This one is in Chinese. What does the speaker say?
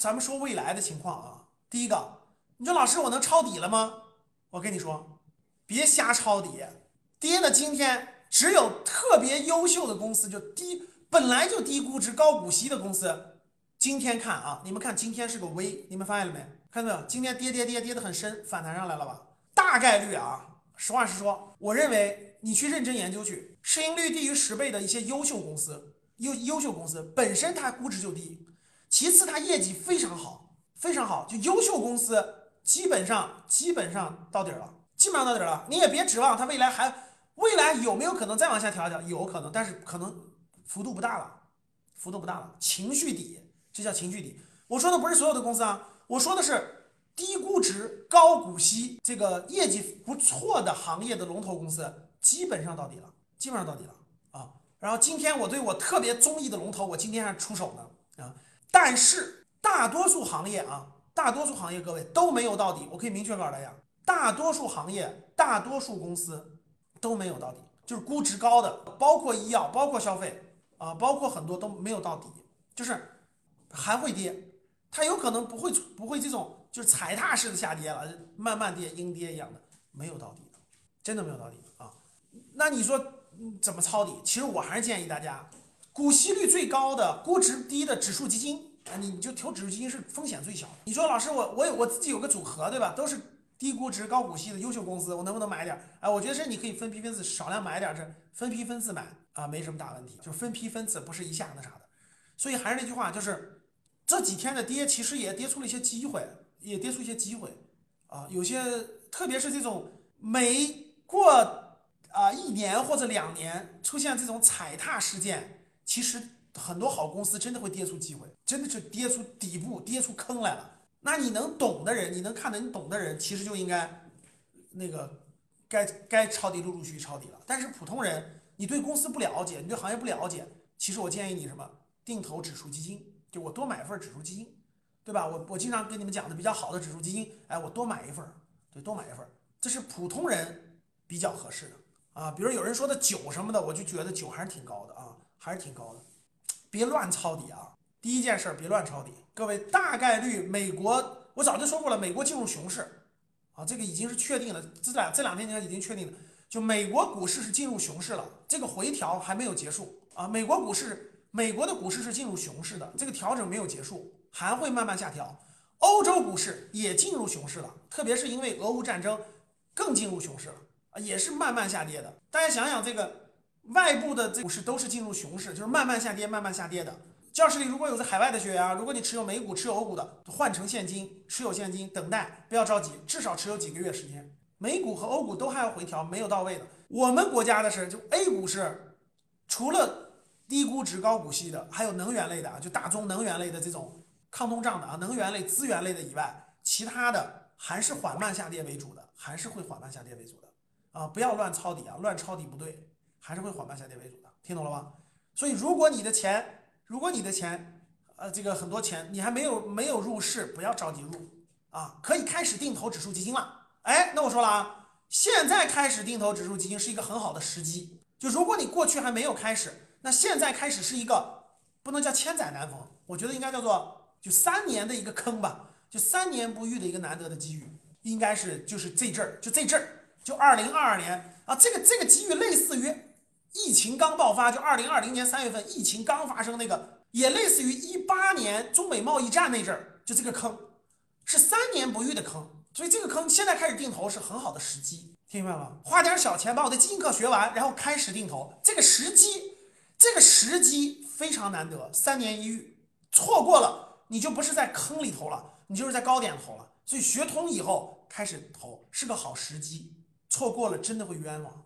咱们说未来的情况啊，第一个，你说老师我能抄底了吗？我跟你说，别瞎抄底，跌的今天只有特别优秀的公司，就低本来就低估值、高股息的公司，今天看啊，你们看今天是个 V，你们发现了没？看到没有？今天跌跌跌跌的很深，反弹上来了吧？大概率啊，实话实说，我认为你去认真研究去，市盈率低于十倍的一些优秀公司，优优秀公司本身它估值就低，其次它业绩非常好，非常好，就优秀公司基本上基本上到底了，基本上到底了。你也别指望它未来还未来有没有可能再往下调一调，有可能，但是可能幅度不大了，幅度不大了，情绪底，这叫情绪底。我说的不是所有的公司啊，我说的是。低估值、高股息，这个业绩不错的行业的龙头公司，基本上到底了，基本上到底了啊。然后今天我对我特别中意的龙头，我今天还出手呢啊。但是大多数行业啊，大多数行业各位都没有到底。我可以明确告诉大家，大多数行业、大多数公司都没有到底，就是估值高的，包括医药、包括消费啊，包括很多都没有到底，就是还会跌，它有可能不会不会这种。就是踩踏式的下跌了，慢慢跌，阴跌一样的，没有到底的，真的没有到底啊。那你说怎么抄底？其实我还是建议大家，股息率最高的、估值低的指数基金啊，你你就投指数基金是风险最小。你说老师，我我有我自己有个组合，对吧？都是低估值、高股息的优秀公司，我能不能买点？哎，我觉得这你可以分批分次少量买点，这分批分次买啊，没什么大问题。就是分批分次，不是一下那啥的。所以还是那句话，就是这几天的跌，其实也跌出了一些机会。也跌出一些机会，啊，有些特别是这种每过啊一年或者两年出现这种踩踏事件，其实很多好公司真的会跌出机会，真的是跌出底部、跌出坑来了。那你能懂的人，你能看的、你懂的人，其实就应该那个该该抄底陆陆续续抄底了。但是普通人，你对公司不了解，你对行业不了解，其实我建议你什么，定投指数基金，就我多买一份指数基金。对吧？我我经常跟你们讲的比较好的指数基金，哎，我多买一份，对，多买一份，这是普通人比较合适的啊。比如有人说的酒什么的，我就觉得酒还是挺高的啊，还是挺高的。别乱抄底啊！第一件事，别乱抄底。各位，大概率美国，我早就说过了，美国进入熊市啊，这个已经是确定了。这两这两天已经确定了，就美国股市是进入熊市了，这个回调还没有结束啊。美国股市，美国的股市是进入熊市的，这个调整没有结束。还会慢慢下调，欧洲股市也进入熊市了，特别是因为俄乌战争，更进入熊市了啊，也是慢慢下跌的。大家想想，这个外部的这股市都是进入熊市，就是慢慢下跌，慢慢下跌的。教室里如果有在海外的学员啊，如果你持有美股、持有欧股的，换成现金，持有现金，等待，不要着急，至少持有几个月时间。美股和欧股都还要回调，没有到位的。我们国家的是，就 A 股是除了低估值、高股息的，还有能源类的啊，就大宗能源类的这种。抗通胀的啊，能源类、资源类的以外，其他的还是缓慢下跌为主的，还是会缓慢下跌为主的啊！不要乱抄底啊，乱抄底不对，还是会缓慢下跌为主的，听懂了吗？所以，如果你的钱，如果你的钱，呃，这个很多钱你还没有没有入市，不要着急入啊，可以开始定投指数基金了。哎，那我说了啊，现在开始定投指数基金是一个很好的时机。就如果你过去还没有开始，那现在开始是一个不能叫千载难逢，我觉得应该叫做。就三年的一个坑吧，就三年不遇的一个难得的机遇，应该是就是这阵儿，就这阵儿，就二零二二年啊，这个这个机遇类似于疫情刚爆发，就二零二零年三月份疫情刚发生那个，也类似于一八年中美贸易战那阵儿，就这个坑是三年不遇的坑，所以这个坑现在开始定投是很好的时机，听明白吗？花点小钱把我的基金课学完，然后开始定投，这个时机，这个时机非常难得，三年一遇，错过了。你就不是在坑里投了，你就是在高点投了。所以学通以后开始投是个好时机，错过了真的会冤枉。